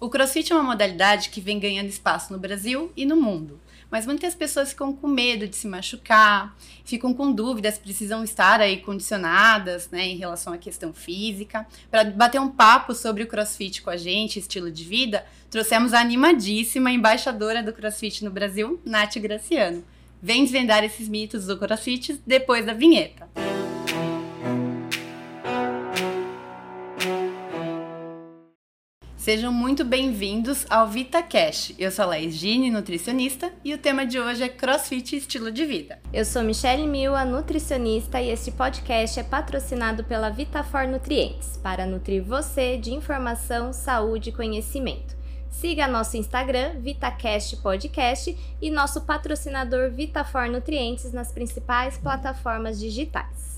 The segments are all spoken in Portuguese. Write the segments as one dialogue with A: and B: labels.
A: O crossfit é uma modalidade que vem ganhando espaço no Brasil e no mundo. Mas muitas pessoas ficam com medo de se machucar, ficam com dúvidas, precisam estar aí condicionadas, né, em relação à questão física. Para bater um papo sobre o CrossFit com a gente, estilo de vida, trouxemos a animadíssima embaixadora do CrossFit no Brasil, Nath Graciano. Vem desvendar esses mitos do CrossFit depois da vinheta. Sejam muito bem-vindos ao VitaCast. Eu sou a Laís Gini, nutricionista, e o tema de hoje é CrossFit e estilo de vida.
B: Eu sou Michelle Mila, nutricionista, e este podcast é patrocinado pela Vitafor Nutrientes, para nutrir você de informação, saúde e conhecimento. Siga nosso Instagram, VitaCast Podcast, e nosso patrocinador Vitafor Nutrientes nas principais plataformas digitais.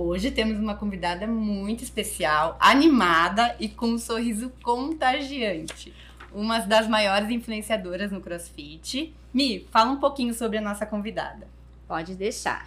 A: Hoje temos uma convidada muito especial, animada e com um sorriso contagiante. Uma das maiores influenciadoras no CrossFit. Mi, fala um pouquinho sobre a nossa convidada.
B: Pode deixar.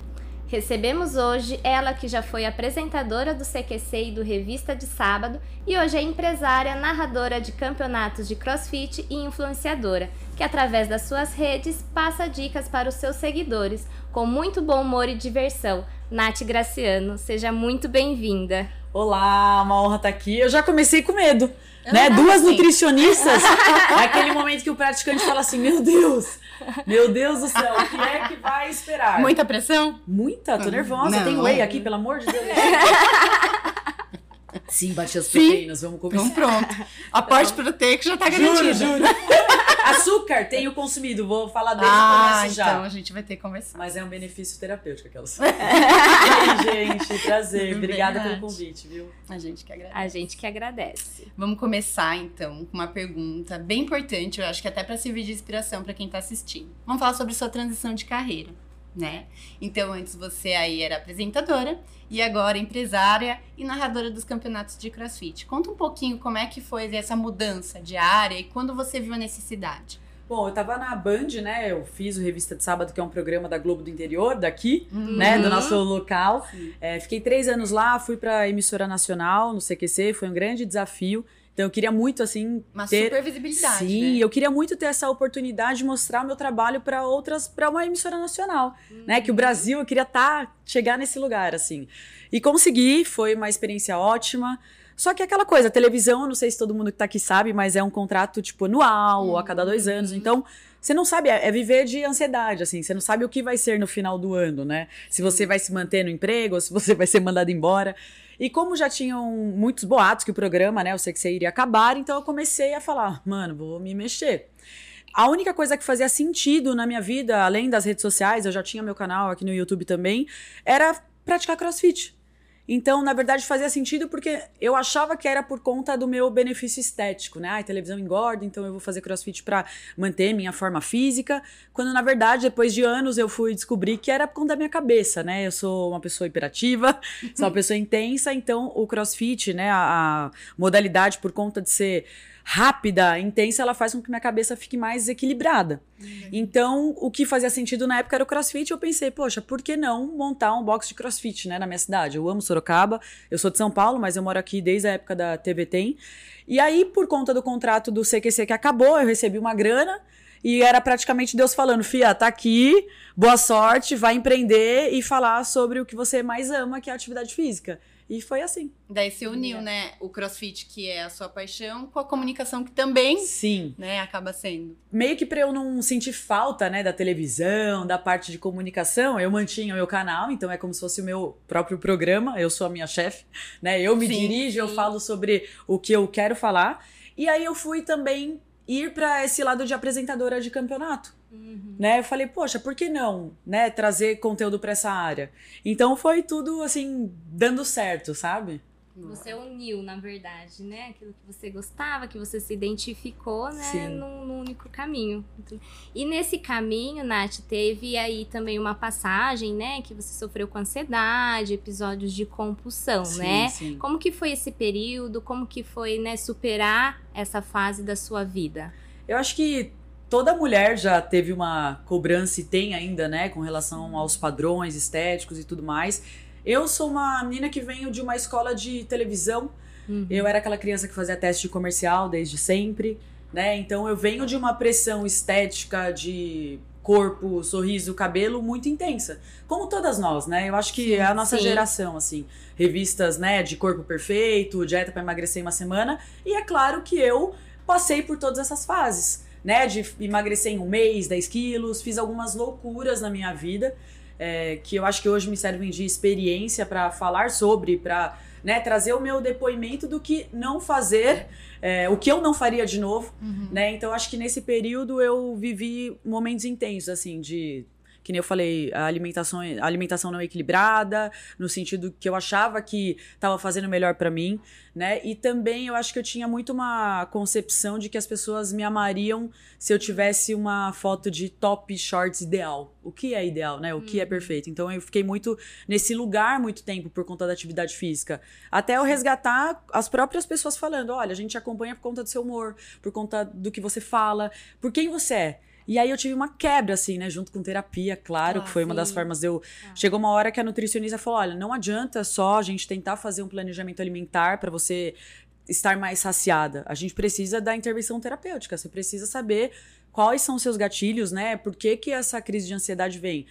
B: Recebemos hoje ela que já foi apresentadora do CQC e do Revista de Sábado e hoje é empresária, narradora de campeonatos de crossfit e influenciadora, que através das suas redes passa dicas para os seus seguidores com muito bom humor e diversão. Nath Graciano, seja muito bem-vinda.
C: Olá, uma honra estar aqui. Eu já comecei com medo, né? Duas assim. nutricionistas. é aquele momento que o praticante fala assim: Meu Deus, meu Deus do céu, o que é que vai esperar?
A: Muita pressão?
C: Muita, tô nervosa. Não. Tem whey aqui, pelo amor de Deus. Sim, bati as
A: proteínas,
C: Sim. vamos
A: começar. Então pronto. A parte então, proteica já tá garantida.
C: Juro, juro. Açúcar tenho consumido, vou falar desde
A: ah,
C: o começo
A: já. então a gente vai ter que conversar.
C: Mas é um benefício terapêutico aquelas. Ei, gente, prazer. Obrigada Verdade. pelo convite, viu?
A: A gente que agradece.
B: A gente que agradece.
A: Vamos começar então com uma pergunta bem importante, eu acho que até para servir de inspiração para quem tá assistindo. Vamos falar sobre sua transição de carreira né? Então, antes você aí era apresentadora e agora empresária e narradora dos campeonatos de CrossFit. Conta um pouquinho como é que foi essa mudança de área e quando você viu a necessidade.
C: Bom, eu tava na Band, né? Eu fiz o Revista de Sábado, que é um programa da Globo do Interior, daqui, uhum. né? Do nosso local. É, fiquei três anos lá, fui pra emissora nacional, no CQC, foi um grande desafio. Então eu queria muito, assim.
A: Uma
C: ter...
A: super visibilidade.
C: Sim,
A: né?
C: eu queria muito ter essa oportunidade de mostrar o meu trabalho para outras, para uma emissora nacional, uhum. né? Que o Brasil, eu queria tá, chegar nesse lugar, assim. E consegui, foi uma experiência ótima. Só que aquela coisa, a televisão, não sei se todo mundo que tá aqui sabe, mas é um contrato, tipo, anual, uhum. a cada dois anos. Uhum. Então, você não sabe, é, é, viver de ansiedade, assim. Você não sabe o que vai ser no final do ano, né? Se você vai se manter no emprego, ou se você vai ser mandado embora. E como já tinham muitos boatos que o programa, né, eu sei que você iria acabar, então eu comecei a falar, mano, vou me mexer. A única coisa que fazia sentido na minha vida, além das redes sociais, eu já tinha meu canal aqui no YouTube também, era praticar crossfit. Então, na verdade, fazia sentido porque eu achava que era por conta do meu benefício estético, né? a televisão engorda, então eu vou fazer crossfit para manter minha forma física. Quando, na verdade, depois de anos, eu fui descobrir que era por conta da minha cabeça, né? Eu sou uma pessoa hiperativa, sou uma pessoa intensa, então o crossfit, né? A, a modalidade, por conta de ser rápida, intensa, ela faz com que minha cabeça fique mais equilibrada. Uhum. Então, o que fazia sentido na época era o crossfit. Eu pensei, poxa, por que não montar um box de crossfit, né, na minha cidade? Eu amo Sorocaba, eu sou de São Paulo, mas eu moro aqui desde a época da TV Tem. E aí, por conta do contrato do CQC que acabou, eu recebi uma grana. E era praticamente Deus falando, Fia, tá aqui, boa sorte, vai empreender e falar sobre o que você mais ama, que é a atividade física. E foi assim.
A: Daí se uniu, é. né, o crossfit, que é a sua paixão, com a comunicação, que também
C: Sim.
A: Né, acaba sendo.
C: Meio que pra eu não sentir falta, né, da televisão, da parte de comunicação, eu mantinha o meu canal, então é como se fosse o meu próprio programa, eu sou a minha chefe, né, eu me sim, dirijo, sim. eu falo sobre o que eu quero falar. E aí eu fui também ir para esse lado de apresentadora de campeonato. Uhum. Né? Eu falei, poxa, por que não, né, trazer conteúdo para essa área? Então foi tudo assim dando certo, sabe?
B: Você uniu, na verdade, né? Aquilo que você gostava, que você se identificou, né? Num, num, único caminho. E nesse caminho, Nath, teve aí também uma passagem, né? Que você sofreu com ansiedade, episódios de compulsão, sim, né? Sim. Como que foi esse período? Como que foi, né? Superar essa fase da sua vida?
C: Eu acho que toda mulher já teve uma cobrança e tem ainda, né? Com relação aos padrões estéticos e tudo mais eu sou uma menina que venho de uma escola de televisão, Uhum. Eu era aquela criança que fazia teste comercial desde sempre, né? Então eu venho de uma pressão estética de corpo, sorriso, cabelo muito intensa. Como todas nós, né? Eu acho que sim, é a nossa sim. geração, assim. Revistas, né, de corpo perfeito, dieta para emagrecer em uma semana. E é claro que eu passei por todas essas fases, né? De emagrecer em um mês, 10 quilos, fiz algumas loucuras na minha vida. É, que eu acho que hoje me servem de experiência para falar sobre, para né, trazer o meu depoimento do que não fazer é, o que eu não faria de novo, uhum. né? Então acho que nesse período eu vivi momentos intensos, assim, de que nem eu falei, a alimentação, a alimentação não equilibrada, no sentido que eu achava que estava fazendo melhor para mim, né? E também eu acho que eu tinha muito uma concepção de que as pessoas me amariam se eu tivesse uma foto de top shorts ideal. O que é ideal, né? O que é uhum. perfeito. Então eu fiquei muito nesse lugar muito tempo por conta da atividade física, até eu resgatar as próprias pessoas falando, olha, a gente acompanha por conta do seu humor, por conta do que você fala, por quem você é. E aí eu tive uma quebra, assim, né? Junto com terapia, claro, ah, que foi sim. uma das formas de eu. Ah. Chegou uma hora que a nutricionista falou: olha, não adianta só a gente tentar fazer um planejamento alimentar para você estar mais saciada. A gente precisa da intervenção terapêutica. Você precisa saber quais são os seus gatilhos, né? Por que, que essa crise de ansiedade vem?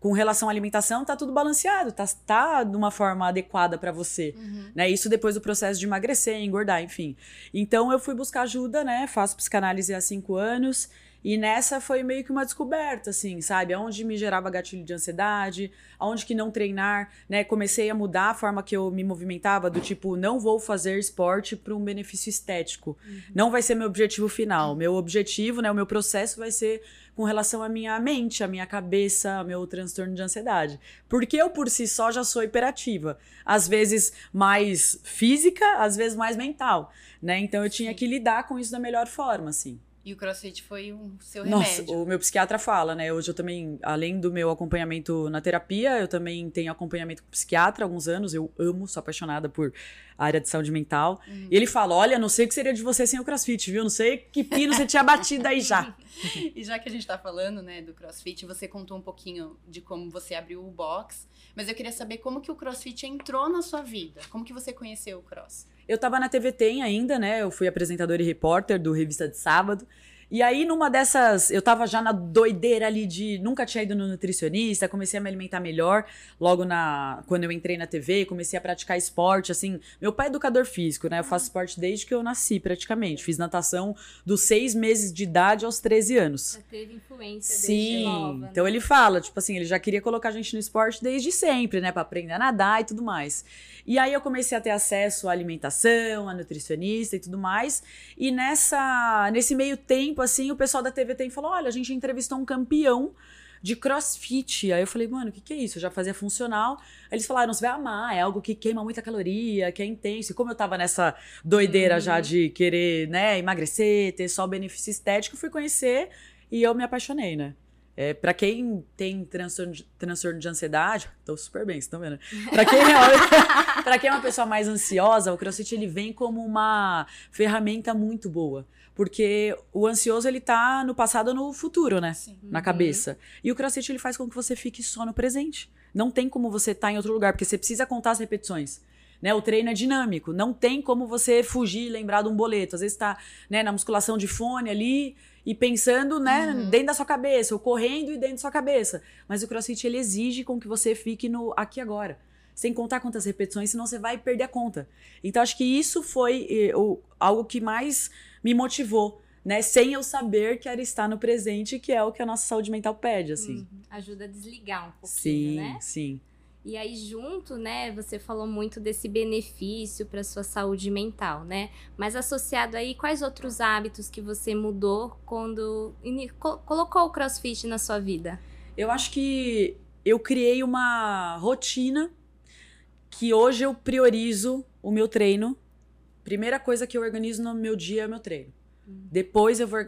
C: com relação à alimentação, tá tudo balanceado, tá, tá de uma forma adequada para você, uhum. né? Isso depois do processo de emagrecer, engordar, enfim. Então eu fui buscar ajuda, né? Faço psicanálise há cinco anos e nessa foi meio que uma descoberta, assim, sabe? Aonde me gerava gatilho de ansiedade, aonde que não treinar, né? Comecei a mudar a forma que eu me movimentava, do tipo, não vou fazer esporte para um benefício estético. Uhum. Não vai ser meu objetivo final. Meu objetivo, né? O meu processo vai ser com relação à minha mente, à minha cabeça, ao meu transtorno de ansiedade. Porque eu, por si só, já sou hiperativa. Às vezes mais física, às vezes mais mental, né? Então eu tinha que lidar com isso da melhor forma, assim.
A: E o crossfit foi o seu
C: remédio. Nossa, o meu psiquiatra fala, né? Hoje eu também, além do meu acompanhamento na terapia, eu também tenho acompanhamento com psiquiatra há alguns anos. Eu amo, sou apaixonada por área de saúde mental. Uhum. E ele fala: Olha, não sei o que seria de você sem o crossfit, viu? Não sei que pino você tinha batido aí já.
A: e já que a gente tá falando, né, do crossfit, você contou um pouquinho de como você abriu o box. Mas eu queria saber como que o crossfit entrou na sua vida. Como que você conheceu o cross?
C: Eu tava na TVT ainda, né? Eu fui apresentadora e repórter do Revista de Sábado. E aí, numa dessas, eu tava já na doideira ali de nunca tinha ido no nutricionista, comecei a me alimentar melhor. Logo na quando eu entrei na TV, comecei a praticar esporte, assim. Meu pai é educador físico, né? Eu faço esporte desde que eu nasci, praticamente. Fiz natação dos seis meses de idade aos 13 anos.
B: Já teve influência
C: Sim. nova. Né? Então ele fala, tipo assim, ele já queria colocar a gente no esporte desde sempre, né? Pra aprender a nadar e tudo mais. E aí eu comecei a ter acesso à alimentação, à nutricionista e tudo mais. E nessa, nesse meio tempo, assim, o pessoal da TVT falou: olha, a gente entrevistou um campeão de crossfit. Aí eu falei, mano, o que, que é isso? Eu já fazia funcional. Aí eles falaram, você vai amar, é algo que queima muita caloria, que é intenso. E como eu tava nessa doideira uhum. já de querer, né, emagrecer, ter só benefício estético, fui conhecer e eu me apaixonei, né? É, para quem tem transtorno de, transtorno de ansiedade, tô super bem, vocês estão vendo? Para quem, é, pra quem é uma pessoa mais ansiosa, o CrossFit ele vem como uma ferramenta muito boa. Porque o ansioso, ele tá no passado ou no futuro, né? Sim. Na uhum. cabeça. E o crossfit, ele faz com que você fique só no presente. Não tem como você estar tá em outro lugar, porque você precisa contar as repetições. Né, o treino é dinâmico, não tem como você fugir e lembrar de um boleto. Às vezes está né, na musculação de fone ali e pensando né, uhum. dentro da sua cabeça, ou correndo e dentro da sua cabeça. Mas o crossfit ele exige com que você fique no aqui agora. Sem contar quantas repetições, senão você vai perder a conta. Então, acho que isso foi eh, algo que mais me motivou, né? Sem eu saber que era estar no presente, que é o que a nossa saúde mental pede, assim. Uhum.
B: Ajuda a desligar um pouquinho,
C: sim,
B: né?
C: Sim, sim.
B: E aí, junto, né, você falou muito desse benefício para sua saúde mental, né? Mas associado aí, quais outros hábitos que você mudou quando colocou o crossfit na sua vida?
C: Eu acho que eu criei uma rotina que hoje eu priorizo o meu treino primeira coisa que eu organizo no meu dia é o meu treino. Depois eu vou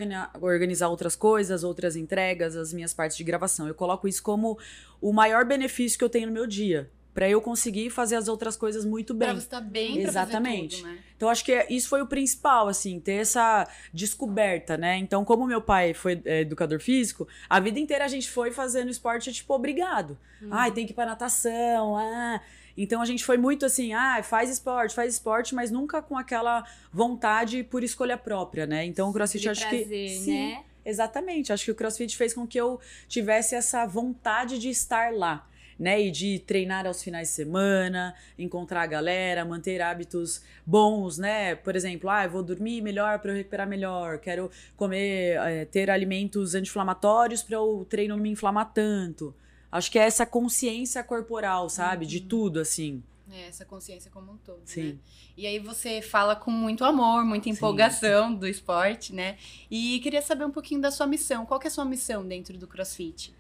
C: organizar outras coisas, outras entregas, as minhas partes de gravação. Eu coloco isso como o maior benefício que eu tenho no meu dia. para eu conseguir fazer as outras coisas muito bem.
A: Pra você estar bem
C: Exatamente.
A: Pra fazer tudo, né?
C: Então acho que é, isso foi o principal, assim, ter essa descoberta, né? Então, como meu pai foi é, educador físico, a vida inteira a gente foi fazendo esporte, tipo, obrigado. Uhum. Ai, tem que ir pra natação, ah. Então a gente foi muito assim, ah, faz esporte, faz esporte, mas nunca com aquela vontade por escolha própria, né? Então o CrossFit acho
B: prazer,
C: que sim,
B: né?
C: exatamente. Acho que o CrossFit fez com que eu tivesse essa vontade de estar lá né? E de treinar aos finais de semana, encontrar a galera, manter hábitos bons, né? Por exemplo, ah, eu vou dormir melhor para eu recuperar melhor, quero comer, é, ter alimentos anti-inflamatórios para o treino não me inflamar tanto. Acho que é essa consciência corporal, sabe? Uhum. De tudo, assim.
A: É, essa consciência como um todo,
C: Sim.
A: né? E aí você fala com muito amor, muita empolgação Sim. do esporte, né? E queria saber um pouquinho da sua missão. Qual que é a sua missão dentro do CrossFit?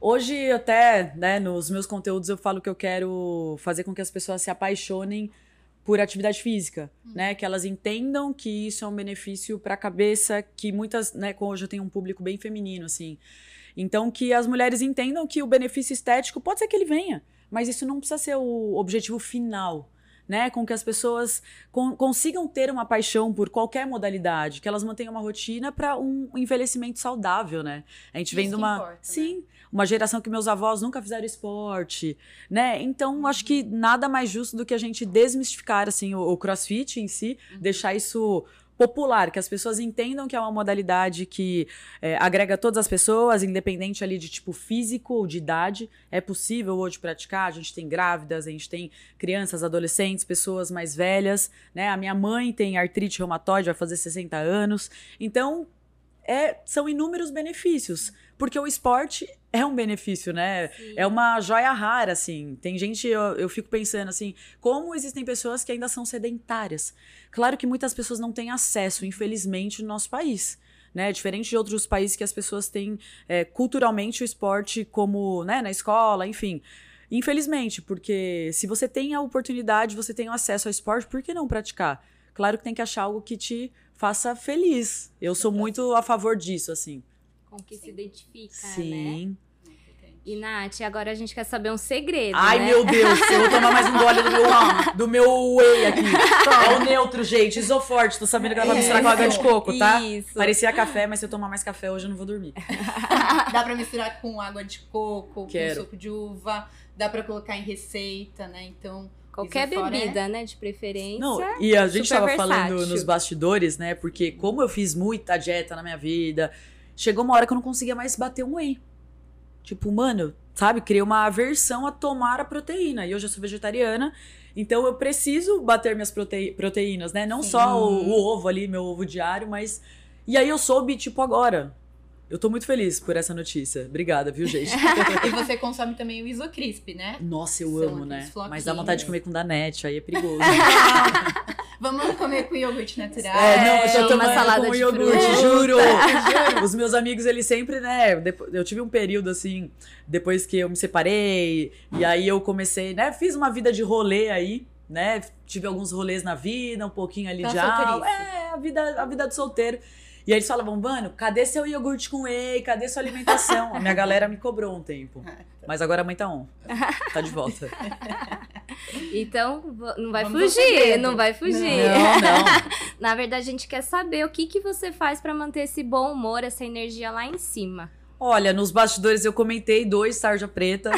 C: Hoje, até, né, nos meus conteúdos eu falo que eu quero fazer com que as pessoas se apaixonem por atividade física, hum. né? Que elas entendam que isso é um benefício para a cabeça, que muitas, né, hoje eu tenho um público bem feminino, assim. Então, que as mulheres entendam que o benefício estético pode ser que ele venha, mas isso não precisa ser o objetivo final, né? Com que as pessoas con consigam ter uma paixão por qualquer modalidade, que elas mantenham uma rotina para um envelhecimento saudável, né? A gente vem de uma.
A: Importa,
C: Sim.
A: Né?
C: Uma geração que meus avós nunca fizeram esporte, né? Então, acho que nada mais justo do que a gente desmistificar, assim, o, o crossfit em si, uhum. deixar isso popular, que as pessoas entendam que é uma modalidade que é, agrega todas as pessoas, independente ali de tipo físico ou de idade. É possível hoje praticar. A gente tem grávidas, a gente tem crianças, adolescentes, pessoas mais velhas, né? A minha mãe tem artrite reumatoide, vai fazer 60 anos. Então, é, são inúmeros benefícios. Porque o esporte é um benefício, né? Sim. É uma joia rara, assim. Tem gente, eu, eu fico pensando assim, como existem pessoas que ainda são sedentárias. Claro que muitas pessoas não têm acesso, infelizmente, no nosso país. Né? Diferente de outros países que as pessoas têm é, culturalmente o esporte como né, na escola, enfim. Infelizmente, porque se você tem a oportunidade, você tem o acesso ao esporte, por que não praticar? Claro que tem que achar algo que te faça feliz. Eu sou muito a favor disso, assim
B: com que Sim. se identifica,
C: Sim.
B: né? E, Nath, agora a gente quer saber um segredo.
C: Ai,
B: né?
C: meu Deus, eu vou tomar mais um gole do meu, do meu whey aqui. É o neutro, gente. Isoforte. Tô sabendo que ela vai misturar com água de coco, tá?
B: Isso.
C: Parecia café, mas se eu tomar mais café hoje eu não vou dormir.
A: Dá pra misturar com água de coco,
C: Quero.
A: com suco de uva. Dá pra colocar em receita, né? Então.
B: Qualquer bebida, é... né? De preferência.
C: Não, e a gente tava
B: versátil.
C: falando nos bastidores, né? Porque como eu fiz muita dieta na minha vida, chegou uma hora que eu não conseguia mais bater um whey. Tipo, mano, sabe? Criei uma aversão a tomar a proteína. E hoje eu sou vegetariana, então eu preciso bater minhas prote... proteínas, né? Não Sim. só o, o, ovo ali, meu ovo diário, mas. E aí eu soube, tipo, agora. Eu tô muito feliz por essa notícia. Obrigada, viu, gente?
A: e você consome também o Isocrisp, né?
C: Nossa, eu São amo, né? Mas dá vontade de comer com danete, aí é perigoso.
A: Vamos comer com iogurte natural.
C: É, não, eu tô tomando salada com iogurte, juro. juro. Os meus amigos, eles sempre, né? Eu tive um período assim, depois que eu me separei, e aí eu comecei, né? Fiz uma vida de rolê aí né? Tive alguns rolês na vida, um pouquinho ali tá de aula. É, a vida, a vida do solteiro. E aí eles falavam, mano, cadê seu iogurte com whey? Cadê sua alimentação? A minha galera me cobrou um tempo. Mas agora a mãe tá on. Tá de volta.
B: Então, não vai Vamos fugir, não vai fugir.
C: Não, não.
B: Na verdade, a gente quer saber o que, que você faz para manter esse bom humor, essa energia lá em cima.
C: Olha, nos bastidores eu comentei dois tarja preta.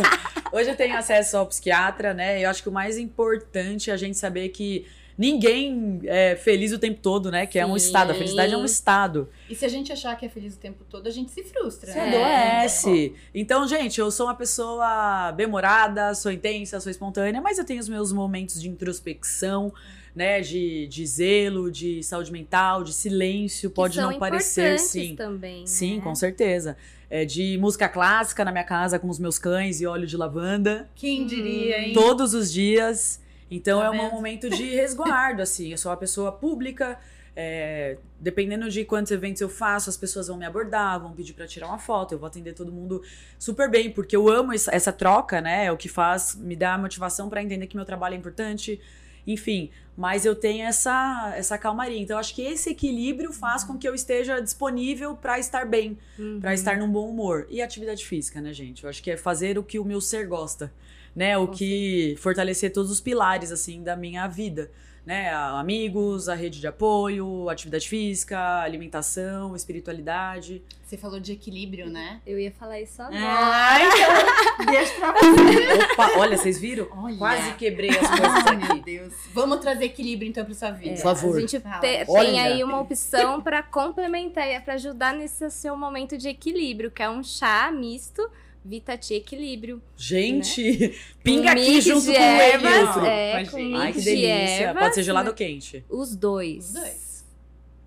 C: Hoje eu tenho acesso ao psiquiatra, né? Eu acho que o mais importante é a gente saber que ninguém é feliz o tempo todo, né? Que Sim. é um estado. A felicidade é um estado.
A: E se a gente achar que é feliz o tempo todo, a gente se frustra.
C: Se né? adoece. É. Então, gente, eu sou uma pessoa bem-humorada, sou intensa, sou espontânea, mas eu tenho os meus momentos de introspecção. Né, de, de zelo, de saúde mental, de silêncio, pode não parecer, sim.
B: Também,
C: sim,
B: né?
C: com certeza. É, de música clássica na minha casa com os meus cães e óleo de lavanda.
A: Quem diria, hein?
C: Todos os dias. Então tá é um momento de resguardo, assim. Eu sou uma pessoa pública. É, dependendo de quantos eventos eu faço, as pessoas vão me abordar, vão pedir para tirar uma foto, eu vou atender todo mundo super bem, porque eu amo essa troca, né? É o que faz, me dá a motivação para entender que meu trabalho é importante. enfim. Mas eu tenho essa, essa calmaria. Então, acho que esse equilíbrio faz com que eu esteja disponível para estar bem,
B: Uhum.
C: para estar num bom humor. E atividade física, né, gente? Eu acho que é fazer o que o meu ser gosta, né? O
B: Com
C: que fortalecer todos os pilares, assim, da minha vida. Né, amigos, a rede de apoio, atividade física, alimentação, espiritualidade.
A: Você falou de equilíbrio, né?
B: Eu ia falar isso agora.
A: Ah, então deixa pra você.
C: Opa, olha, vocês viram?
A: Olha.
C: Quase quebrei as coisas
A: Ai, meu
C: aqui.
A: Deus. Vamos trazer equilíbrio então pra sua vida.
C: Por favor.
B: A gente te- tem aí uma opção para complementar e para ajudar nesse seu momento de equilíbrio, que é um chá misto Vitati Equilíbrio.
C: Gente, pinga
B: Um
C: aqui junto
B: de
C: com o
B: ervas,
C: outro.
B: É,
A: Com gente.
C: Ai, que
B: de
C: delícia.
B: ervas,
C: Pode ser gelado
B: né?
C: ou quente.
B: Os dois.
A: Os dois.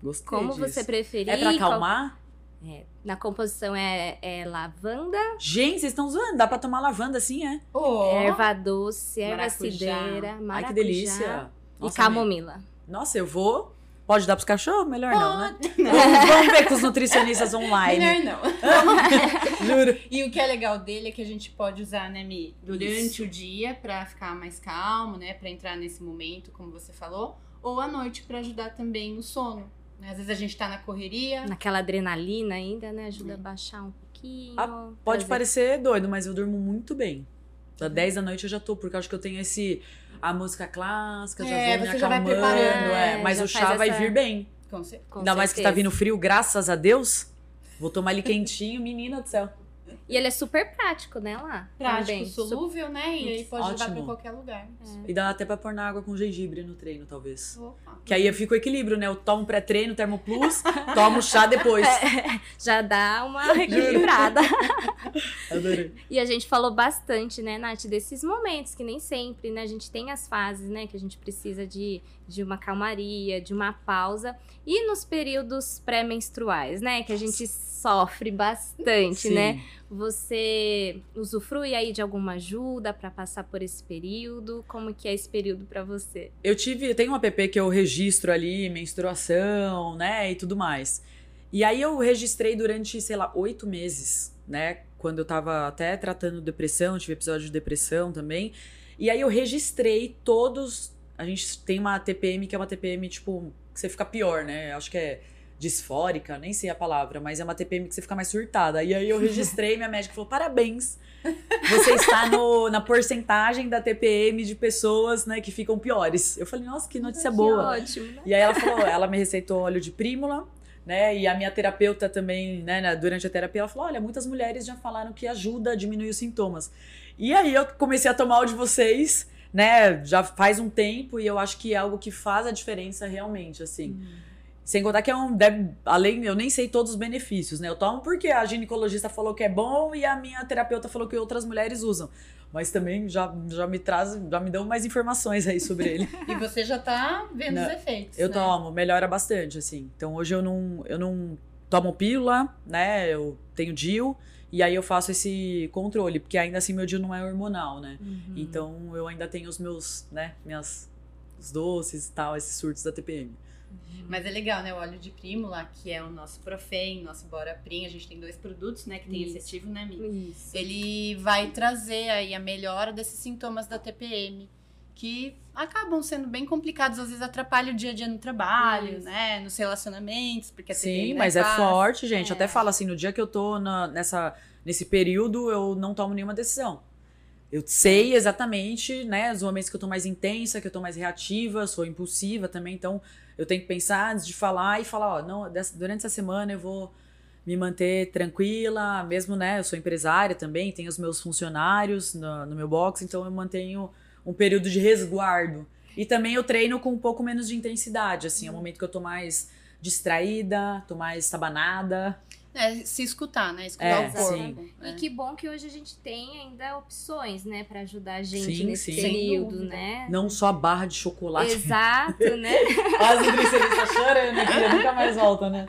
C: Gostei
B: Como
C: disso.
B: você preferir.
C: É pra acalmar?
B: É, na composição é, é lavanda,
C: Gente, vocês estão zoando. Dá pra tomar lavanda assim, é?
A: Oh,
B: erva doce, erva
A: Maracujá.
B: cidreira,
C: Ai,
B: maracujá
C: que delícia.
B: e
C: Nossa,
B: camomila.
C: amei. Nossa, eu vou... Pode dar pros cachorros? Melhor não, né? Vamos, vamos ver com os nutricionistas online.
A: Melhor não.
C: Juro.
A: E o que é legal dele é que a gente pode usar, né, Mi, durante
C: Isso.
A: o dia pra ficar mais calmo, né, Pra entrar nesse momento, como você falou, ou à noite pra ajudar também no sono. né? Às vezes a gente tá na correria.
B: Naquela adrenalina ainda, né? Ajuda a baixar um pouquinho.
C: Ah, Pode parecer doido, mas eu durmo muito bem. Das 10 da noite eu já tô, porque eu acho que eu tenho esse... A música clássica, já
A: É,
C: vou me acalmando. é.
B: é,
C: Mas o chá vai
B: essa-
C: vir bem.
A: Com certeza.
B: Com
C: Ainda mais que tá
B: certeza.
C: vindo frio, graças a Deus. Vou tomar ele quentinho, menina do céu.
B: E ele é super prático, né, lá?
A: Prático,
B: Também.
A: solúvel, né? E aí pode levar pra
C: Ótimo.
A: qualquer lugar.
C: E dá até pra pôr na água com gengibre no treino, talvez.
A: Opa.
C: Que aí fica o equilíbrio, né? Eu tomo pré-treino, termo plus, tomo chá depois.
B: Já dá uma equilibrada.
C: Adorei.
B: E a gente falou bastante, né, Nath, desses momentos que nem sempre, né? A gente tem as fases, né? Que a gente precisa de, de uma calmaria, de uma pausa. E nos períodos pré-menstruais, né? Que a gente sofre bastante,
C: Sim.
B: né? Você usufrui aí de alguma ajuda pra passar por esse período? Como que é esse período pra você?
C: Eu tive, tem um app que eu registro ali, menstruação, né, e tudo mais. E aí eu registrei durante, sei lá, oito meses, né, quando eu tava até tratando depressão, tive episódio de depressão também. E aí eu registrei todos, a gente tem uma TPM que é uma TPM, tipo, que você fica pior, né, acho que é disfórica, nem sei a palavra, mas é uma TPM que você fica mais surtada. E aí eu registrei, minha médica falou, parabéns, você está no, na porcentagem da TPM de pessoas, né, que ficam piores. Eu falei, nossa, que notícia boa.
B: Que ótimo, né?
C: E aí ela falou, ela me receitou óleo de prímula, né, e a minha terapeuta também, né, durante a terapia, ela falou, olha, muitas mulheres já falaram que ajuda a diminuir os sintomas. E aí eu comecei a tomar o de vocês, né, já faz um tempo, e eu acho que é algo que faz a diferença realmente, assim. Sem contar que é um. Deve, além, eu nem sei todos os benefícios, né? Eu tomo porque a ginecologista falou que é bom e a minha terapeuta falou que outras mulheres usam. Mas também já, já me traz, já me dão mais informações aí sobre ele.
A: E você já tá vendo
C: Não,
A: os efeitos.
C: Eu
A: né?
C: tomo, melhora bastante, assim. Então hoje eu não, eu não tomo pílula, né? Eu tenho DIL e aí eu faço esse controle, porque ainda assim meu DIL não é hormonal, né?
B: Uhum.
C: Então eu ainda tenho os meus, né, minhas os doces e tal, esses surtos da TPM.
A: Mas é legal, né? O óleo de prímula, que é o nosso Profen, nosso Bora Prim. A gente tem dois produtos, né? Que tem
B: Isso.
A: esse ativo, né, Mi?
B: Isso.
A: Ele vai trazer aí a melhora desses sintomas da TPM. Que acabam sendo bem complicados, às vezes atrapalha o dia a dia no trabalho,
B: Isso.
A: né? Nos relacionamentos, porque a TPM
C: Sim,
A: não
C: mas é forte, gente.
A: É.
C: Até fala assim, no dia que eu tô na- nessa, nesse período, eu não tomo nenhuma decisão. Eu sei exatamente, né, os momentos que eu tô mais intensa, que eu tô mais reativa, sou impulsiva também, então eu tenho que pensar antes de falar e falar, ó, não, durante essa semana eu vou me manter tranquila, mesmo, né, eu sou empresária também, tenho os meus funcionários no, no meu box, então eu mantenho um período de resguardo. E também eu treino com um pouco menos de intensidade, assim, é o momento que eu tô mais distraída, tô mais estabanada.
A: É, se escutar, né? Escutar
C: É,
A: o corpo.
C: sim.
A: né?
B: E que bom que hoje a gente tem ainda opções, né, Pra ajudar a gente
C: Sim,
B: nesse
C: sim.
B: Período, né?
C: Não só a barra de chocolate.
B: Exato, né?
C: As nutricionistas chorando aqui, nunca mais volta, né?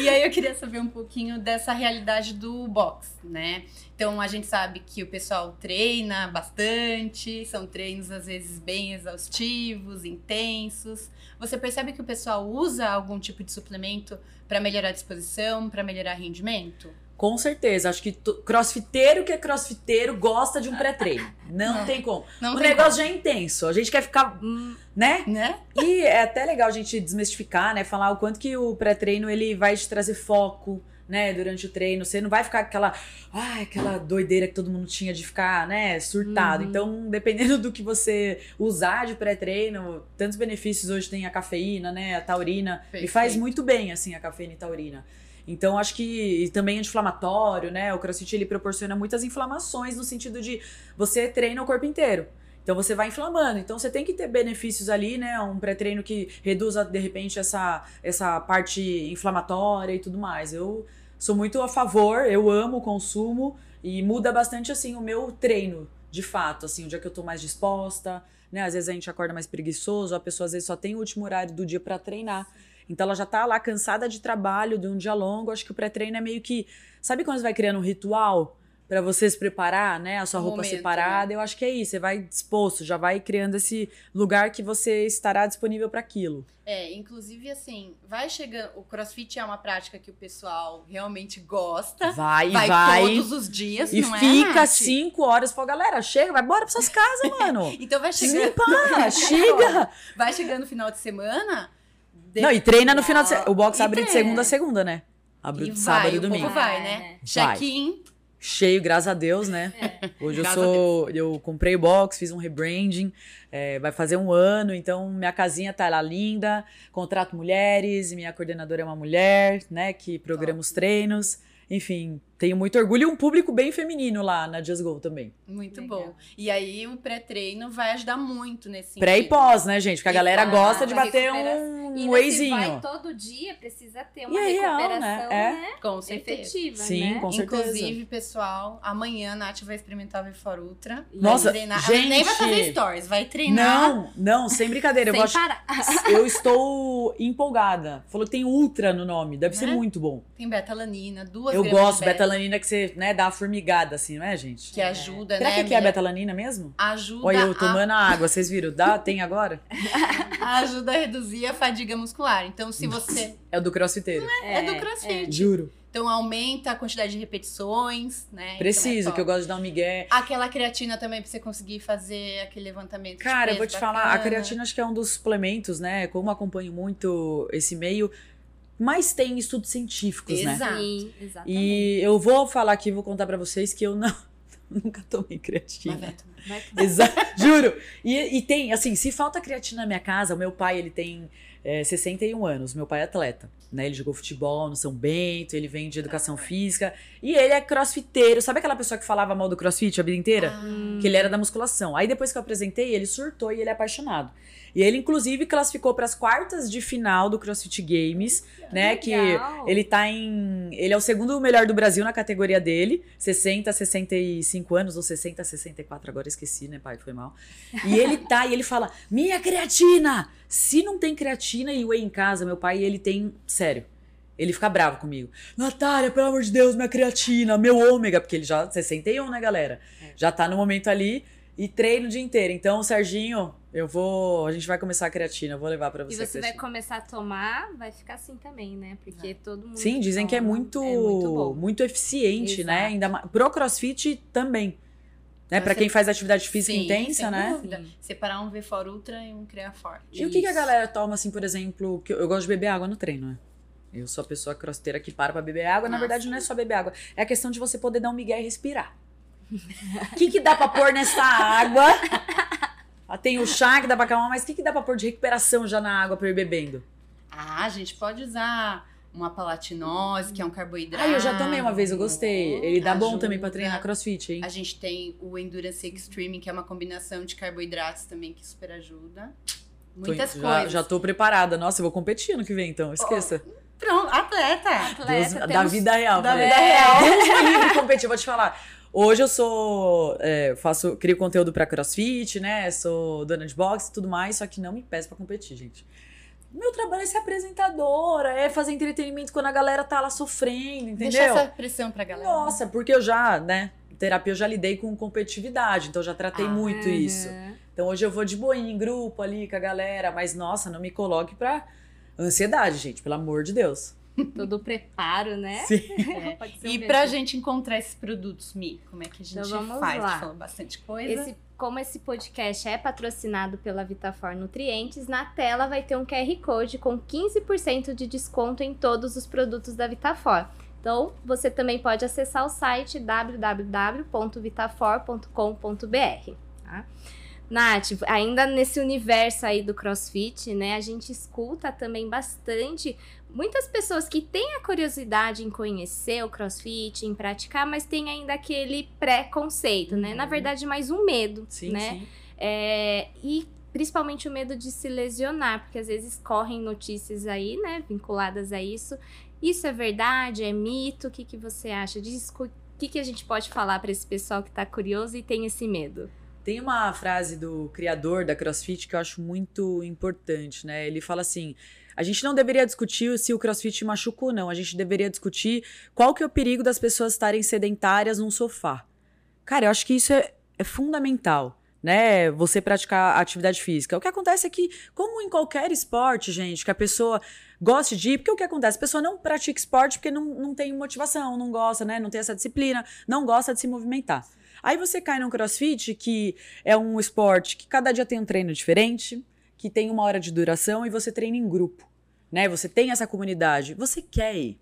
A: E aí eu queria saber um pouquinho dessa realidade do box, né? Então a gente sabe que o pessoal treina bastante, são treinos às vezes bem exaustivos, intensos. Você percebe que o pessoal usa algum tipo de suplemento para melhorar a disposição, para melhorar rendimento?
C: Com certeza. Acho que crossfiteiro que é crossfiteiro gosta de um pré-treino. Não, não, tem como. Não o negócio como. já é intenso. A gente quer ficar, hum, né? né? E é até legal a gente desmistificar, né? Falar o quanto que o pré-treino ele vai te trazer foco, né, durante o treino. Você não vai ficar aquela, ai, aquela doideira que todo mundo tinha de ficar, né, surtado. Uhum. Então, dependendo do que você usar de pré-treino, tantos benefícios hoje tem a cafeína, né, a taurina, Perfeito. e faz muito bem assim a cafeína e taurina. Então, acho que e também anti-inflamatório, né? O CrossFit ele proporciona muitas inflamações no sentido de você treina o corpo inteiro. Então você vai inflamando. Então você tem que ter benefícios ali, né? Um pré-treino que reduza de repente essa essa parte inflamatória e tudo mais. Eu sou muito a favor, eu amo o consumo e muda bastante assim o meu treino, de fato, assim, o dia que eu tô mais disposta, né? Às vezes a gente acorda mais preguiçoso, a pessoa às vezes só tem o último horário do dia para treinar. Então ela já tá lá cansada de trabalho, de um dia longo. Acho que o pré-treino é meio que. Sabe quando você vai criando um ritual? Para você se preparar, né? A sua roupa momento, separada. Né? Eu acho que é isso. Você vai disposto, já vai criando esse lugar que você estará disponível para aquilo.
A: É, inclusive assim, vai chegando. O CrossFit é uma prática que o pessoal realmente gosta.
C: Vai, vai. vai
A: todos os dias,
C: e
A: não
C: é, fica cinco horas pra galera. Chega, vai embora pra suas casas, mano.
A: então vai chegando.
C: chega!
A: Vai chegando no final de semana.
C: De... Não, e treina no final de semana. O box abre treina. de segunda a segunda, né? Abre de sábado e domingo.
A: Vai, né? Check-in
C: cheio, graças a Deus, né? É. Hoje eu sou. Eu comprei o box, fiz um rebranding, é, vai fazer um ano, então minha casinha tá lá linda, contrato mulheres, minha coordenadora é uma mulher, né? Que programa os treinos. Enfim, tenho muito orgulho e um público bem feminino lá na Just Go também.
A: Muito Legal. bom. E aí o pré-treino vai ajudar muito nesse
C: Pré e pós, né, gente? Porque a galera gosta de bater um, um wayzinho. vai
B: todo dia, precisa ter uma e é recuperação, real, né? É. né?
A: Com certeza.
B: Efetiva,
C: Sim,
B: né?
C: com certeza.
A: Inclusive, pessoal, amanhã a Nath vai experimentar o V4 Ultra.
C: Nossa, treinar. gente... Ela
A: nem vai fazer stories, vai treinar.
C: Não, não, sem brincadeira.
B: sem
C: eu,
B: parar.
C: eu estou empolgada. Falou que tem Ultra no nome, deve ser né? muito bom.
A: Tem betalanina, duas
C: Eu gosto, betalanina que você, né, dá uma formigada, assim, não é, gente?
A: Que ajuda,
C: Será
A: né?
C: Será que, é a betalanina mesmo?
A: Ajuda.
C: Olha, eu tomando a... água, vocês viram? Dá? Tem agora?
A: ajuda a reduzir a fadiga muscular. Então, se você.
C: É o do crossfiteiro.
A: É, é do crossfit.
C: É. Juro.
A: Então aumenta a quantidade de repetições, né?
C: Preciso,
A: então
C: é que eu gosto de dar um migué.
A: Aquela creatina também pra você conseguir fazer aquele levantamento.
C: Cara,
A: eu
C: vou te
A: bacana.
C: falar, a creatina acho que é um dos suplementos, né? Como acompanho muito esse meio, mas tem estudos científicos,
A: Exato.
C: né?
B: Sim, exatamente.
C: E eu vou falar aqui, vou contar para vocês que eu não nunca tomei creatina.
A: Exato.
C: Juro. E, e, tem, assim, se falta creatina na minha casa, o meu pai, ele tem é, 61 anos, meu pai é atleta, né? Ele jogou futebol no São Bento, ele vem de educação ah. física e ele é crossfiteiro. Sabe aquela pessoa que falava mal do crossfit a vida inteira?
A: Ah.
C: Que ele era da musculação. Aí depois que eu apresentei, ele surtou e ele é apaixonado. E ele, inclusive, classificou para as quartas de final do CrossFit Games, né? Que ele tá em. Ele é o segundo melhor do Brasil na categoria dele, 60 a 65 anos, ou 60 a 64, agora esqueci, né, pai? Foi mal. E ele tá, e ele fala: Minha creatina! Se não tem creatina e whey em casa, meu pai, ele tem. Sério. Ele fica bravo comigo. Natália, pelo amor de Deus, minha creatina, meu ômega, porque ele já 61, né, galera? É. Já tá no momento ali e treino o dia inteiro. Então, Serginho, eu vou. A gente vai começar a creatina, eu vou levar para você.
B: E você vai começar a tomar, vai ficar assim também, né? Porque é. todo mundo.
C: Sim, dizem
B: toma,
C: que é muito, é muito, muito eficiente, né? Exato. né? Ainda mais, pro crossfit também. Né? Para quem faz atividade física
A: Sim,
C: intensa, né?
A: Dúvida. Separar um V4 Ultra e um Crea Forte.
C: E Isso. o que, que, a galera toma, assim, por exemplo? Que eu gosto de beber água no treino, né? Eu sou a pessoa crossteira que para pra beber água. Nossa. Na verdade, não é só beber água. É a questão de você poder dar um migué e respirar. O que, que dá pra pôr nessa água? Ah, tem o chá que dá pra acalmar, mas o que, que dá pra pôr de recuperação já na água pra ir bebendo?
A: Ah, a gente pode usar uma palatinose, que é um carboidrato.
C: Ah, eu já tomei uma vez, eu gostei. Ele dá ajuda. bom também pra treinar crossfit, hein?
A: A gente tem o Endurance Extreme, que é uma combinação de carboidratos também que super ajuda. Muitas
C: tô,
A: coisas.
C: Já, já tô preparada. Nossa, eu vou competir no que vem, então. Esqueça.
A: Oh, pronto, atleta.
B: atleta
C: Deus, da vida real.
A: Da vida real.
C: Deus me livre competir, vou te falar. Hoje eu sou. É, faço, crio conteúdo pra crossfit, né? Sou dona de boxe e tudo mais, só que não me peço pra competir, gente. Meu trabalho é ser apresentadora, é fazer entretenimento quando a galera tá lá sofrendo, entendeu?
A: Deixa essa pressão pra galera.
C: Nossa, porque eu já, né? Terapia eu já lidei com competitividade, então eu já tratei ah, muito isso. Então hoje eu vou de boinha em grupo ali com a galera, mas nossa, não me coloque pra ansiedade, gente, pelo amor de Deus.
B: Todo o preparo, né?
A: Sim. É. Um e para a gente encontrar esses produtos, Mi, como é que a gente então, faz? Lá. Falou bastante coisa.
B: Esse, como esse podcast é patrocinado pela Vitafor Nutrientes, na tela vai ter um QR Code com 15% de desconto em todos os produtos da Vitafor. Então, você também pode acessar o site www.vitafor.com.br. Tá? Nath, ainda nesse universo aí do crossfit, né, a gente escuta também bastante muitas pessoas que têm a curiosidade em conhecer o crossfit, em praticar, mas tem ainda aquele preconceito, uhum. né? Na uhum. verdade, mais um medo, sim, né? Sim. É, e principalmente o medo de se lesionar, porque às vezes correm notícias aí, né, vinculadas a isso. Isso é verdade? É mito? O que, que você acha? O que, que a gente pode falar para esse pessoal que está curioso e tem esse medo?
C: Tem uma frase do criador da CrossFit que eu acho muito importante, né? Ele fala assim: a gente não deveria discutir se o CrossFit machuca ou não, a gente deveria discutir qual que é o perigo das pessoas estarem sedentárias num sofá. Cara, eu acho que isso é, é fundamental né, você praticar atividade física. O que acontece é que, como em qualquer esporte, gente, que a pessoa goste de ir, porque o que acontece? A pessoa não pratica esporte porque não, não tem motivação, não gosta, né, não tem essa disciplina, não gosta de se movimentar. Aí você cai no crossfit, que é um esporte que cada dia tem um treino diferente, que tem uma hora de duração e você treina em grupo, né? Você tem essa comunidade, você quer ir,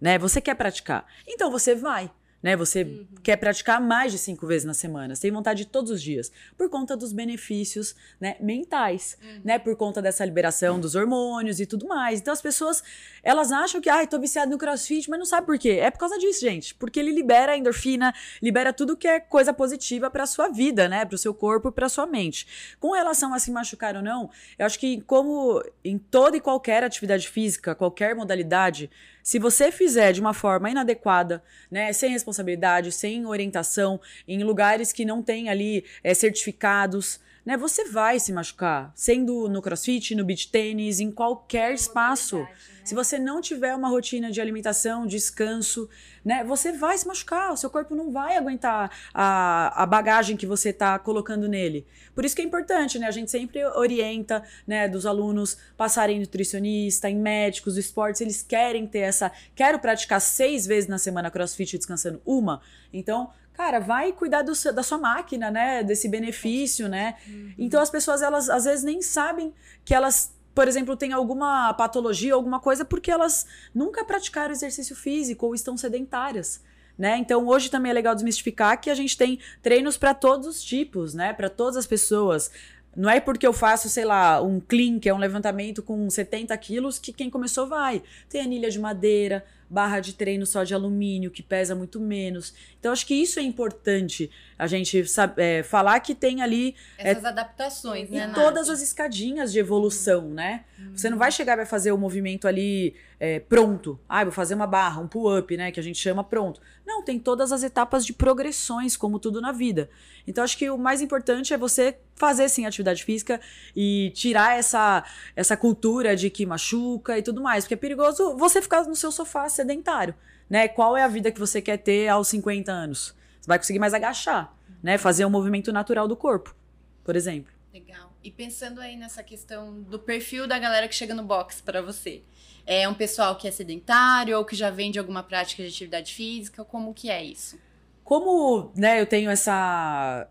C: né? Você quer praticar. Então você vai né? Você uhum. quer praticar mais de cinco vezes na semana, você tem vontade de todos os dias, por conta dos benefícios, né, mentais, uhum. né? Por conta dessa liberação dos hormônios e tudo mais. Então as pessoas, elas acham que, ai, tô viciado no crossfit, mas não sabe por quê. É por causa disso, gente, porque ele libera endorfina, libera tudo que é coisa positiva para sua vida, né? Para o seu corpo, para sua mente. Com relação a se machucar ou não, eu acho que como em toda e qualquer atividade física, qualquer modalidade, se você fizer de uma forma inadequada, né, sem responsabilidade, sem orientação, em lugares que não tem ali é, certificados, né, você vai se machucar, sendo no crossfit, no beach tênis, em qualquer espaço. Né? Se você não tiver uma rotina de alimentação, descanso, né, você vai se machucar, o seu corpo não vai aguentar a, a bagagem que você está colocando nele. Por isso que é importante, né, a gente sempre orienta, né, dos alunos passarem nutricionista, em médicos, esportes, eles querem ter essa, quero praticar seis vezes na semana crossfit descansando uma, então cara, vai cuidar do, da sua máquina, né? Desse benefício, né? Uhum. Então as pessoas, elas às vezes nem sabem que elas, por exemplo, têm alguma patologia, alguma coisa, porque elas nunca praticaram exercício físico ou estão sedentárias. Né? Então hoje também é legal desmistificar que a gente tem treinos para todos os tipos, né? Para todas as pessoas. Não é porque eu faço, sei lá, um clean, que é um levantamento com 70 quilos, que quem começou vai. Tem anilha de madeira, barra de treino só de alumínio, que pesa muito menos. Então, acho que isso é importante a gente sabe, é, falar que tem ali.
A: É, Essas é, adaptações, né?
C: E todas as escadinhas de evolução, né? Uhum. Você não vai chegar e vai fazer o movimento ali é, pronto. Ah, vou fazer uma barra, um pull-up, né? Que a gente chama pronto. Não, tem todas as etapas de progressões, como tudo na vida. Então, acho que o mais importante é você fazer sim atividade física e tirar essa, essa cultura de que machuca e tudo mais. Porque é perigoso você ficar no seu sofá sedentário. Né? Qual é a vida que você quer ter aos 50 anos? Você vai conseguir mais agachar, né? Fazer um movimento natural do corpo, por exemplo.
A: Legal. E pensando aí nessa questão do perfil da galera que chega no box para você, é um pessoal que é sedentário ou que já vem de alguma prática de atividade física? Como que é isso?
C: Como, né, eu tenho essa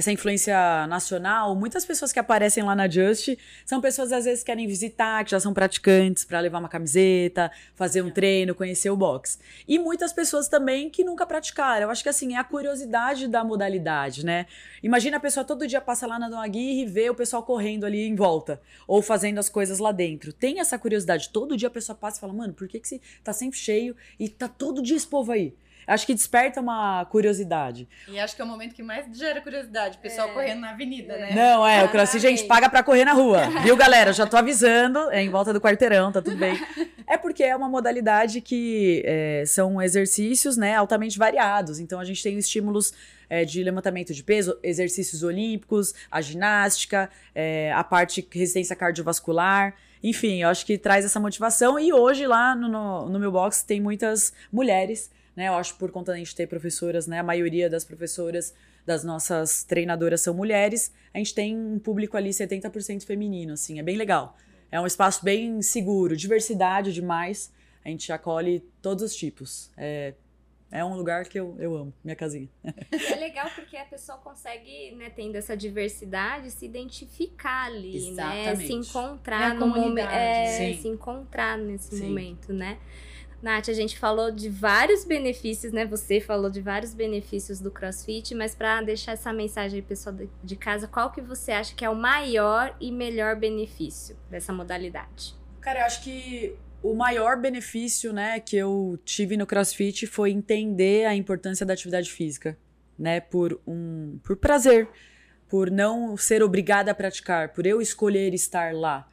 C: essa influência nacional, muitas pessoas que aparecem lá na Just são pessoas às vezes que querem visitar, que já são praticantes para levar uma camiseta, fazer um treino, conhecer o box. E muitas pessoas também que nunca praticaram. Eu acho que assim, é a curiosidade da modalidade, né? Imagina a pessoa todo dia passa lá na Dom Aguirre e vê o pessoal correndo ali em volta ou fazendo as coisas lá dentro. Tem essa curiosidade. Todo dia a pessoa passa e fala: "Mano, por que que você tá sempre cheio e tá todo dia esse povo aí?" Acho que desperta uma curiosidade.
A: E acho que é o momento que mais gera curiosidade, o pessoal é. correndo na avenida, né?
C: Não, é, o crossfit, gente, paga pra correr na rua. Viu, galera? Já tô avisando, é em volta do quarteirão, tá tudo bem. É porque é uma modalidade que é, são exercícios, né, altamente variados. Então a gente tem estímulos é, de levantamento de peso, exercícios olímpicos, a ginástica, é, a parte resistência cardiovascular. Enfim, eu acho que traz essa motivação. E hoje lá no, no, no meu box tem muitas mulheres né? Eu acho por conta da gente ter professoras, né? A maioria das professoras das nossas treinadoras são mulheres. A gente tem um público ali 70% feminino, assim, é bem legal. É um espaço bem seguro, diversidade demais. a gente acolhe todos os tipos. É, é um lugar que eu, eu amo, minha casinha.
B: É legal porque a pessoa consegue, né, tendo essa diversidade, se identificar ali, né? Se encontrar
A: é
B: no momento. É, se encontrar nesse Sim. momento, né? Nath, a gente falou de vários benefícios, né? Você falou de vários benefícios do CrossFit, mas para deixar essa mensagem aí, pessoal de casa, qual que você acha que é o maior e melhor benefício dessa modalidade?
C: Cara, eu acho que o maior benefício, né, que eu tive no CrossFit foi entender a importância da atividade física, né, por um por prazer, por não ser obrigada a praticar, por eu escolher estar lá.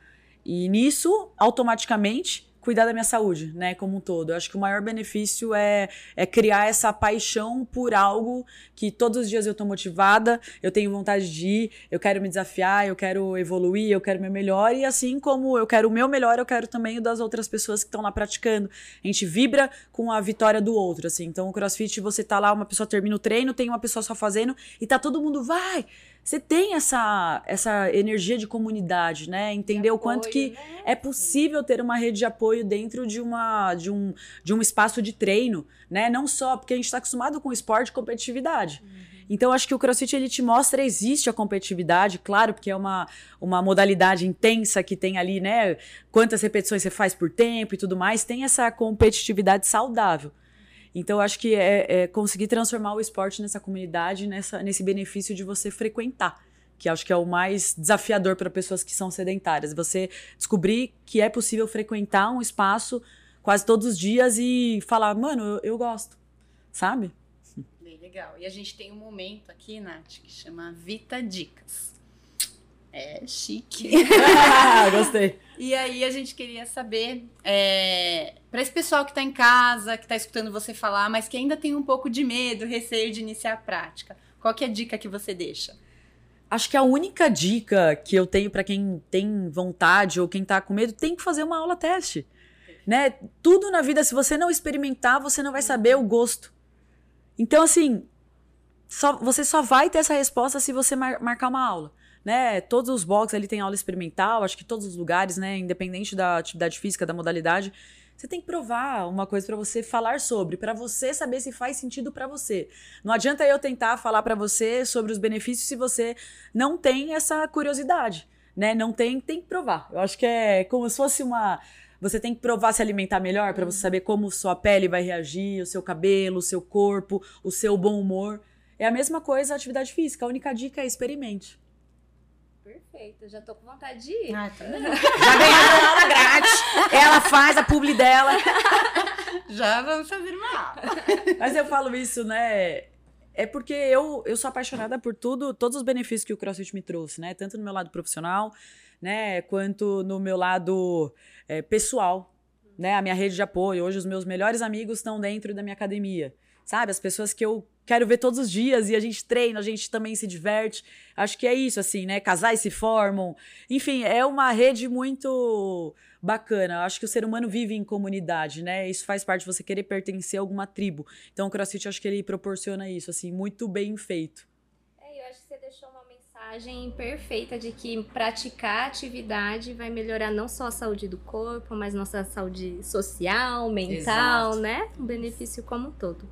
C: E nisso, automaticamente, cuidar da minha saúde, né, como um todo. Eu acho que o maior benefício é, é criar essa paixão por algo que todos os dias eu tô motivada, eu tenho vontade de ir, eu quero me desafiar, eu quero evoluir, eu quero meu melhor e assim como eu quero o meu melhor, eu quero também o das outras pessoas que estão lá praticando. A gente vibra com a vitória do outro, assim. Então o CrossFit você tá lá, uma pessoa termina o treino, tem uma pessoa só fazendo e tá todo mundo vai, você tem essa, essa energia de comunidade, né? Entender de o quanto que né? é possível ter uma rede de apoio dentro de, uma, de, um, de um espaço de treino, né? Não só porque a gente está acostumado com esporte e competitividade. Uhum. Então, acho que o CrossFit ele te mostra existe a competitividade, claro, porque é uma, uma modalidade intensa que tem ali, né? Quantas repetições você faz por tempo e tudo mais, tem essa competitividade saudável. Então, acho que é, é, conseguir transformar o esporte nessa comunidade, nessa, nesse benefício de você frequentar. Que acho que é o mais desafiador para pessoas que são sedentárias. Você descobrir que é possível frequentar um espaço quase todos os dias e falar, mano, eu, eu gosto. Sabe?
A: Bem legal. E a gente tem um momento aqui, Nath, que chama Vita Dicas. É chique.
C: Gostei.
A: E aí a gente queria saber, é, para esse pessoal que está em casa, que está escutando você falar, mas que ainda tem um pouco de medo, receio de iniciar a prática, qual que é a dica que você deixa?
C: Acho que a única dica que eu tenho para quem tem vontade ou quem está com medo, tem que fazer uma aula teste. Né? Tudo na vida, se você não experimentar, você não vai saber o gosto. Então, assim, só, você só vai ter essa resposta se você mar, marcar uma aula né? Todos os boxes ali tem aula experimental, acho que todos os lugares, né? Independente da atividade física, da modalidade. Você tem que provar uma coisa para você falar sobre, para você saber se faz sentido para você. Não adianta eu tentar falar para você sobre os benefícios se você não tem essa curiosidade, né? Não tem, tem que provar. Eu acho que é como se fosse uma você tem que provar se alimentar melhor para você saber como sua pele vai reagir, o seu cabelo, o seu corpo, o seu bom humor. É a mesma coisa a atividade física. A única dica é experimente.
B: Perfeito, já tô com vontade de ir.
C: Ah, tá. Já ganhou a aula grátis. Ela faz a publi dela.
A: Já vamos fazer uma
C: Mas eu falo isso, né? É porque eu, eu sou apaixonada por tudo, todos os benefícios que o CrossFit me trouxe, né? Tanto no meu lado profissional, né? Quanto no meu lado é, pessoal, né? A minha rede de apoio. Hoje os meus melhores amigos estão dentro da minha academia sabe? As pessoas que eu quero ver todos os dias e a gente treina, a gente também se diverte. Acho que é isso, assim, né? Casais se formam. Enfim, é uma rede muito bacana. Acho que o ser humano vive em comunidade, né? Isso faz parte de você querer pertencer a alguma tribo. Então o CrossFit, acho que ele proporciona isso, assim, muito bem feito.
B: É, eu acho que você deixou uma mensagem perfeita de que praticar atividade vai melhorar não só a saúde do corpo, mas nossa saúde social, mental, Exato. né? Um benefício como um todo.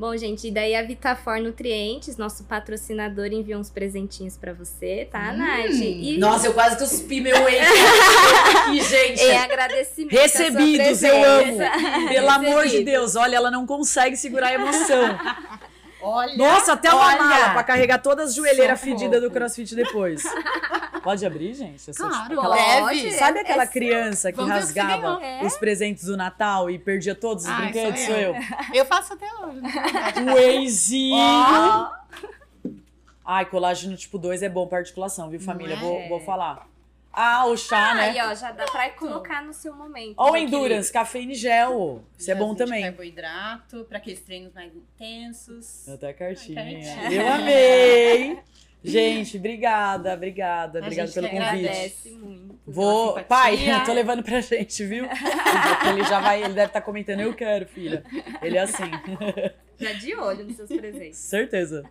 B: Bom, gente, e daí a Vitafor Nutrientes, nosso patrocinador, enviou uns presentinhos para você, tá, hum. Nath? E...
C: Nossa, eu quase cuspi meu whey aqui, gente.
B: É agradecimento.
C: Recebidos, eu amo. Pelo amor de Deus, olha, ela não consegue segurar a emoção. Olha, Nossa, até uma olha. mala pra carregar todas as joelheiras fedidas do crossfit depois. Pode abrir, gente? Eu
A: claro, tipo aquela...
C: Deve. Sabe aquela é criança que rasgava é? os presentes do Natal e perdia todos os Ai, brinquedos? Sou eu.
A: eu. faço até hoje.
C: O Wayzinho. Oh. Ai, colágeno tipo 2 é bom pra articulação, viu, família? É. Vou, vou falar. Ah, o chá, ah, né?
B: Aí, ó, já dá pra colocar no seu momento.
C: Ó, o Endurance, cafeína e gel. Isso é bom também.
A: Carboidrato, pra aqueles treinos mais intensos.
C: Até a cartinha. cartinha. Eu amei! Gente, obrigada, obrigada, a obrigada pelo convite.
B: Agradece muito.
C: Vou, pai, tô levando pra gente, viu? ele já vai, ele deve estar tá comentando, eu quero, filha. Ele é assim.
B: Já de olho nos seus presentes.
C: Certeza.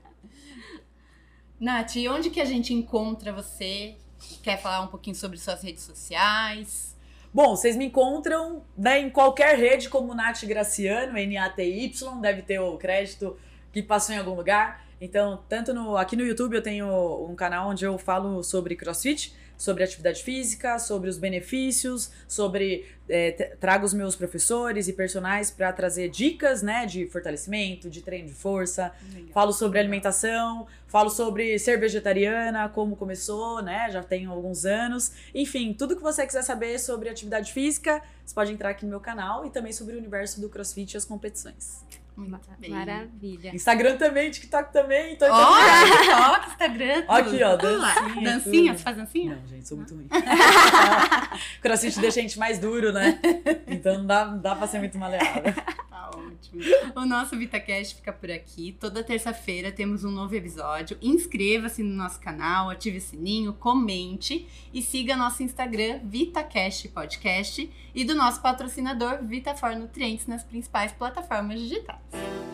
A: Nath, onde que a gente encontra você? Quer falar um pouquinho sobre suas redes sociais?
C: Bom, vocês me encontram né, em qualquer rede como Nath Graciano, N-A-T-Y, deve ter o crédito que passou em algum lugar. Então, tanto no, aqui no YouTube eu tenho um canal onde eu falo sobre CrossFit, sobre atividade física, sobre os benefícios, sobre é, trago os meus professores e personagens para trazer dicas, né, de fortalecimento, de treino de força. Legal. Falo sobre alimentação, falo sobre ser vegetariana, como começou, né, já tenho alguns anos. Enfim, tudo que você quiser saber sobre atividade física, você pode entrar aqui no meu canal e também sobre o universo do CrossFit e as competições.
B: Muito bem. Maravilha.
C: Instagram também, TikTok também. Então
A: ó, oh, TikTok, Instagram.
C: Tudo. Aqui, ó, dancinha.
A: Dancinha, você faz dancinha?
C: Não, gente, sou muito ruim. Crossfit deixa a gente mais duro, né? Então não dá, não dá pra ser muito maleável.
A: Tá ótimo. O nosso VitaCast fica por aqui. Toda terça-feira temos um novo episódio. Inscreva-se no nosso canal, ative o sininho, comente e siga nosso Instagram, VitaCast Podcast, e do nosso patrocinador, VitaFor Nutrientes, nas principais plataformas digitais.